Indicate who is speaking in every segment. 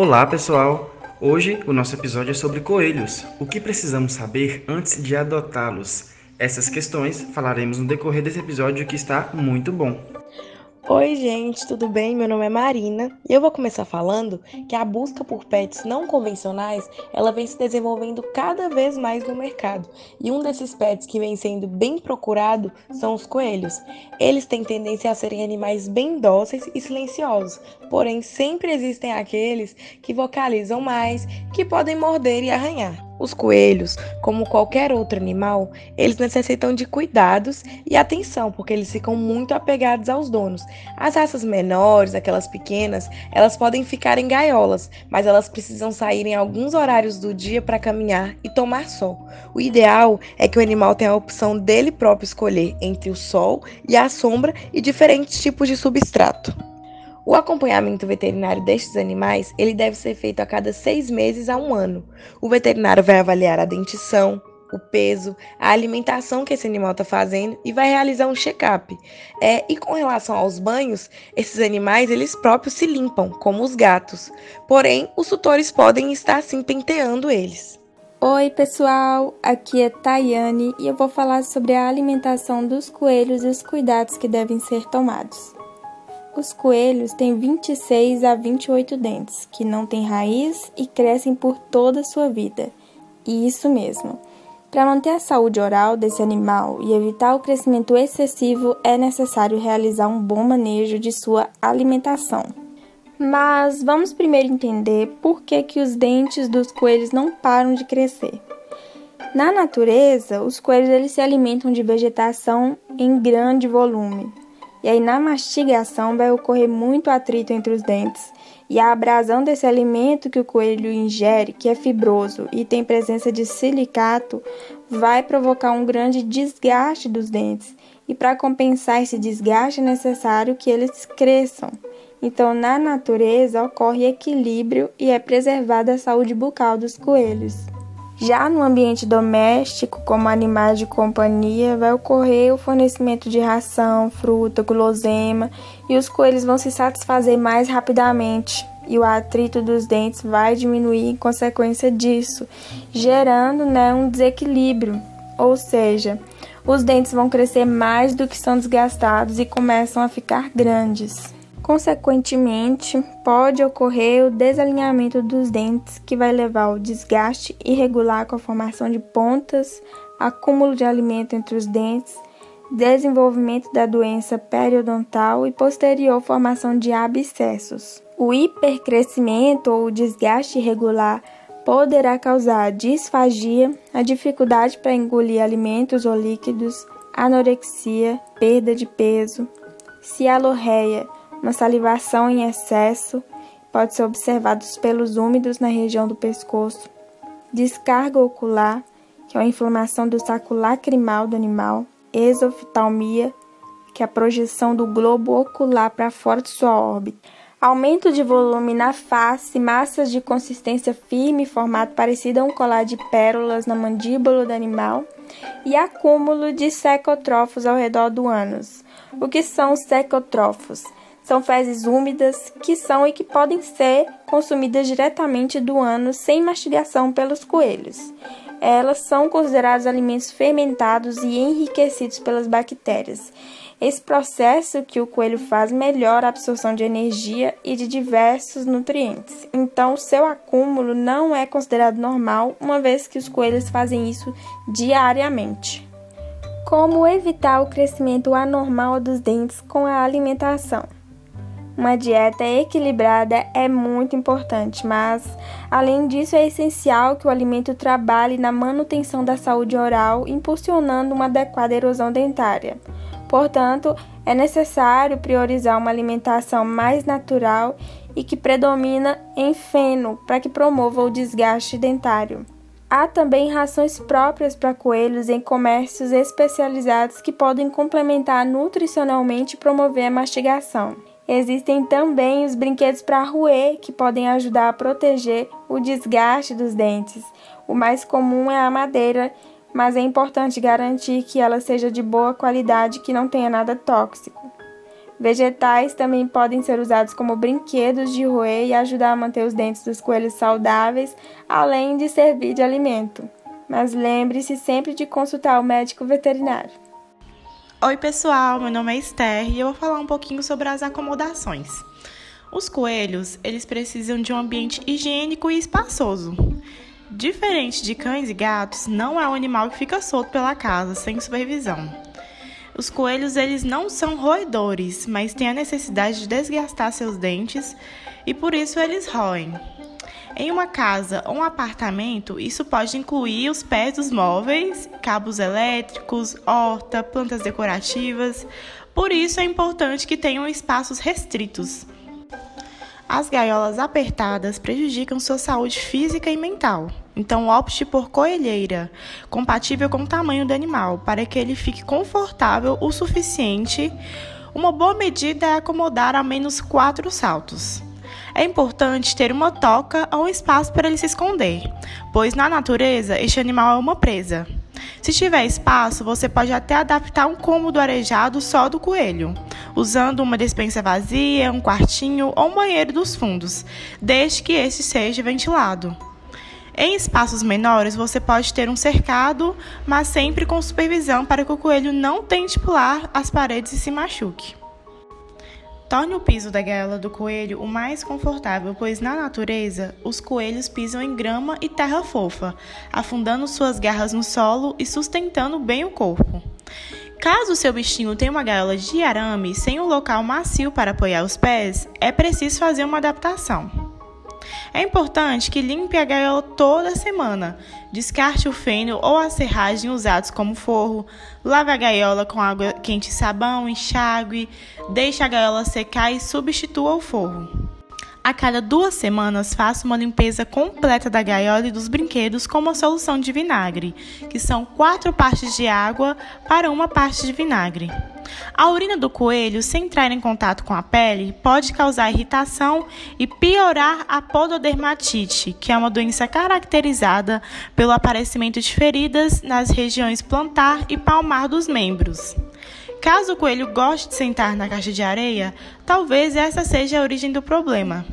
Speaker 1: Olá, pessoal! Hoje o nosso episódio é sobre coelhos. O que precisamos saber antes de adotá-los? Essas questões falaremos no decorrer desse episódio que está muito bom.
Speaker 2: Oi, gente, tudo bem? Meu nome é Marina e eu vou começar falando que a busca por pets não convencionais, ela vem se desenvolvendo cada vez mais no mercado. E um desses pets que vem sendo bem procurado são os coelhos. Eles têm tendência a serem animais bem dóceis e silenciosos, porém sempre existem aqueles que vocalizam mais, que podem morder e arranhar. Os coelhos, como qualquer outro animal, eles necessitam de cuidados e atenção, porque eles ficam muito apegados aos donos. As raças menores, aquelas pequenas, elas podem ficar em gaiolas, mas elas precisam sair em alguns horários do dia para caminhar e tomar sol. O ideal é que o animal tenha a opção dele próprio escolher entre o sol e a sombra e diferentes tipos de substrato. O acompanhamento veterinário destes animais ele deve ser feito a cada seis meses a um ano. O veterinário vai avaliar a dentição, o peso, a alimentação que esse animal está fazendo e vai realizar um check-up. É, e com relação aos banhos, esses animais eles próprios se limpam, como os gatos. Porém, os tutores podem estar sim penteando eles.
Speaker 3: Oi, pessoal! Aqui é Tayane e eu vou falar sobre a alimentação dos coelhos e os cuidados que devem ser tomados. Os coelhos têm 26 a 28 dentes, que não têm raiz e crescem por toda a sua vida. E isso mesmo. Para manter a saúde oral desse animal e evitar o crescimento excessivo, é necessário realizar um bom manejo de sua alimentação. Mas vamos primeiro entender por que, que os dentes dos coelhos não param de crescer. Na natureza, os coelhos eles se alimentam de vegetação em grande volume, e aí, na mastigação, vai ocorrer muito atrito entre os dentes. E a abrasão desse alimento que o coelho ingere, que é fibroso e tem presença de silicato, vai provocar um grande desgaste dos dentes. E para compensar esse desgaste é necessário que eles cresçam. Então, na natureza, ocorre equilíbrio e é preservada a saúde bucal dos coelhos. Já no ambiente doméstico, como animais de companhia, vai ocorrer o fornecimento de ração, fruta, gulosema e os coelhos vão se satisfazer mais rapidamente e o atrito dos dentes vai diminuir em consequência disso, gerando né, um desequilíbrio, ou seja, os dentes vão crescer mais do que são desgastados e começam a ficar grandes. Consequentemente, pode ocorrer o desalinhamento dos dentes, que vai levar ao desgaste irregular com a formação de pontas, acúmulo de alimento entre os dentes, desenvolvimento da doença periodontal e posterior formação de abscessos. O hipercrescimento ou desgaste irregular poderá causar disfagia, a dificuldade para engolir alimentos ou líquidos, anorexia, perda de peso, cialorreia, uma salivação em excesso pode ser observado os pelos úmidos na região do pescoço, descarga ocular, que é a inflamação do saco lacrimal do animal, exoftalmia, que é a projeção do globo ocular para fora de sua órbita, aumento de volume na face, massas de consistência firme, formato parecido a um colar de pérolas na mandíbula do animal e acúmulo de secotrófos ao redor do ânus. O que são os secotrófos? São fezes úmidas que são e que podem ser consumidas diretamente do ânus sem mastigação pelos coelhos. Elas são consideradas alimentos fermentados e enriquecidos pelas bactérias. Esse processo que o coelho faz melhora a absorção de energia e de diversos nutrientes. Então, seu acúmulo não é considerado normal, uma vez que os coelhos fazem isso diariamente. Como evitar o crescimento anormal dos dentes com a alimentação? Uma dieta equilibrada é muito importante, mas além disso é essencial que o alimento trabalhe na manutenção da saúde oral, impulsionando uma adequada erosão dentária. Portanto, é necessário priorizar uma alimentação mais natural e que predomina em feno para que promova o desgaste dentário. Há também rações próprias para coelhos em comércios especializados que podem complementar nutricionalmente e promover a mastigação. Existem também os brinquedos para roer, que podem ajudar a proteger o desgaste dos dentes. O mais comum é a madeira, mas é importante garantir que ela seja de boa qualidade, que não tenha nada tóxico. Vegetais também podem ser usados como brinquedos de roer e ajudar a manter os dentes dos coelhos saudáveis, além de servir de alimento. Mas lembre-se sempre de consultar o médico veterinário.
Speaker 4: Oi, pessoal, meu nome é Esther e eu vou falar um pouquinho sobre as acomodações. Os coelhos, eles precisam de um ambiente higiênico e espaçoso. Diferente de cães e gatos, não é um animal que fica solto pela casa sem supervisão. Os coelhos eles não são roedores, mas têm a necessidade de desgastar seus dentes e por isso eles roem. Em uma casa ou um apartamento, isso pode incluir os pés dos móveis, cabos elétricos, horta, plantas decorativas. Por isso é importante que tenham espaços restritos. As gaiolas apertadas prejudicam sua saúde física e mental. Então, opte por coelheira, compatível com o tamanho do animal, para que ele fique confortável o suficiente. Uma boa medida é acomodar ao menos quatro saltos. É importante ter uma toca ou um espaço para ele se esconder, pois na natureza este animal é uma presa. Se tiver espaço, você pode até adaptar um cômodo arejado só do coelho, usando uma despensa vazia, um quartinho ou um banheiro dos fundos, desde que este seja ventilado. Em espaços menores, você pode ter um cercado, mas sempre com supervisão para que o coelho não tente pular as paredes e se machuque. Torne o piso da gaiola do coelho o mais confortável, pois na natureza os coelhos pisam em grama e terra fofa, afundando suas garras no solo e sustentando bem o corpo. Caso seu bichinho tenha uma gaiola de arame sem um local macio para apoiar os pés, é preciso fazer uma adaptação. É importante que limpe a gaiola toda semana. Descarte o feno ou a serragem usados como forro. Lave a gaiola com água quente e sabão, enxague. Deixe a gaiola secar e substitua o forro. A cada duas semanas, faça uma limpeza completa da gaiola e dos brinquedos com uma solução de vinagre, que são quatro partes de água para uma parte de vinagre. A urina do coelho, sem entrar em contato com a pele, pode causar irritação e piorar a pododermatite, que é uma doença caracterizada pelo aparecimento de feridas nas regiões plantar e palmar dos membros. Caso o coelho goste de sentar na caixa de areia, talvez essa seja a origem do problema.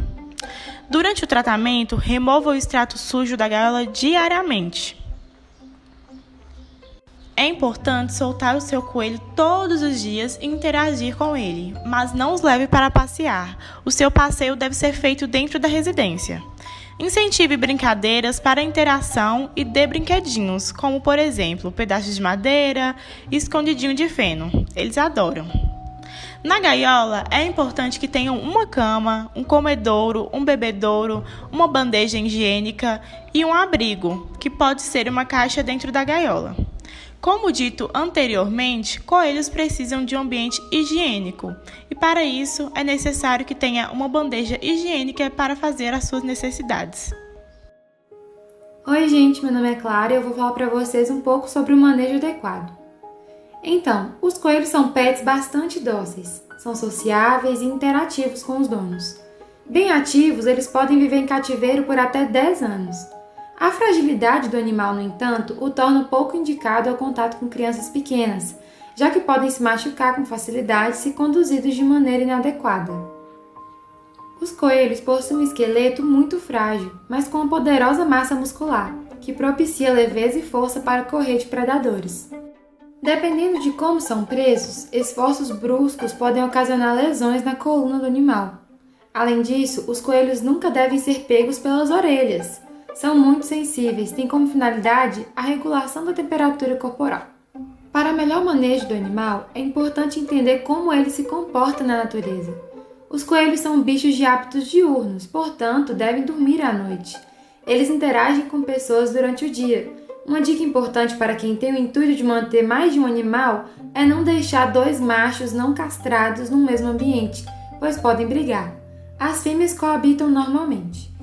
Speaker 4: Durante o tratamento, remova o extrato sujo da gaiola diariamente. É importante soltar o seu coelho todos os dias e interagir com ele, mas não os leve para passear. O seu passeio deve ser feito dentro da residência. Incentive brincadeiras para interação e dê brinquedinhos, como por exemplo, pedaços de madeira escondidinho de feno. Eles adoram. Na gaiola, é importante que tenham uma cama, um comedouro, um bebedouro, uma bandeja higiênica e um abrigo, que pode ser uma caixa dentro da gaiola. Como dito anteriormente, coelhos precisam de um ambiente higiênico e, para isso, é necessário que tenha uma bandeja higiênica para fazer as suas necessidades.
Speaker 5: Oi, gente, meu nome é Clara e eu vou falar para vocês um pouco sobre o manejo adequado. Então, os coelhos são pets bastante dóceis, são sociáveis e interativos com os donos. Bem ativos, eles podem viver em cativeiro por até 10 anos a fragilidade do animal, no entanto, o torna pouco indicado ao contato com crianças pequenas, já que podem se machucar com facilidade se conduzidos de maneira inadequada. Os coelhos possuem um esqueleto muito frágil, mas com uma poderosa massa muscular, que propicia leveza e força para correr de predadores. Dependendo de como são presos, esforços bruscos podem ocasionar lesões na coluna do animal. Além disso, os coelhos nunca devem ser pegos pelas orelhas, são muito sensíveis, têm como finalidade a regulação da temperatura corporal. Para melhor manejo do animal, é importante entender como ele se comporta na natureza. Os coelhos são bichos de hábitos diurnos, portanto, devem dormir à noite. Eles interagem com pessoas durante o dia. Uma dica importante para quem tem o intuito de manter mais de um animal é não deixar dois machos não castrados no mesmo ambiente, pois podem brigar. As fêmeas coabitam normalmente.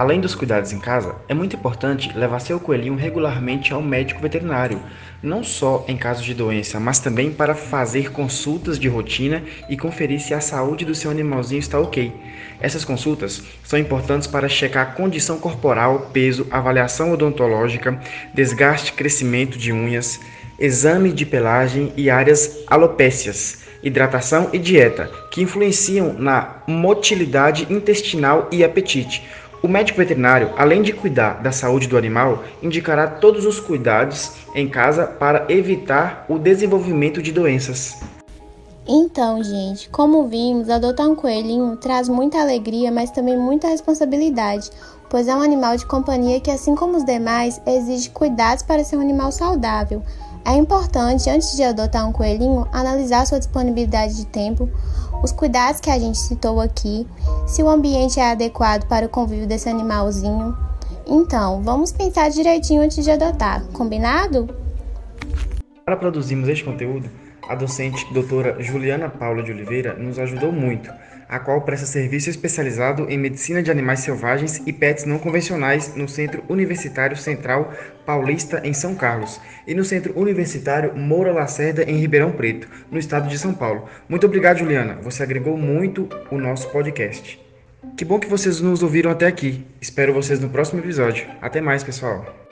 Speaker 1: Além dos cuidados em casa, é muito importante levar seu coelhinho regularmente ao médico veterinário, não só em casos de doença, mas também para fazer consultas de rotina e conferir se a saúde do seu animalzinho está ok. Essas consultas são importantes para checar a condição corporal, peso, avaliação odontológica, desgaste crescimento de unhas, exame de pelagem e áreas alopécias hidratação e dieta, que influenciam na motilidade intestinal e apetite. O médico veterinário, além de cuidar da saúde do animal, indicará todos os cuidados em casa para evitar o desenvolvimento de doenças.
Speaker 6: Então, gente, como vimos, adotar um coelhinho traz muita alegria, mas também muita responsabilidade, pois é um animal de companhia que, assim como os demais, exige cuidados para ser um animal saudável. É importante, antes de adotar um coelhinho, analisar sua disponibilidade de tempo, os cuidados que a gente citou aqui, se o ambiente é adequado para o convívio desse animalzinho. Então, vamos pensar direitinho antes de adotar, combinado?
Speaker 1: Para produzirmos este conteúdo, a docente doutora Juliana Paula de Oliveira nos ajudou muito, a qual presta serviço especializado em medicina de animais selvagens e pets não convencionais no Centro Universitário Central Paulista, em São Carlos, e no Centro Universitário Moura Lacerda, em Ribeirão Preto, no estado de São Paulo. Muito obrigado, Juliana. Você agregou muito o nosso podcast. Que bom que vocês nos ouviram até aqui. Espero vocês no próximo episódio. Até mais, pessoal.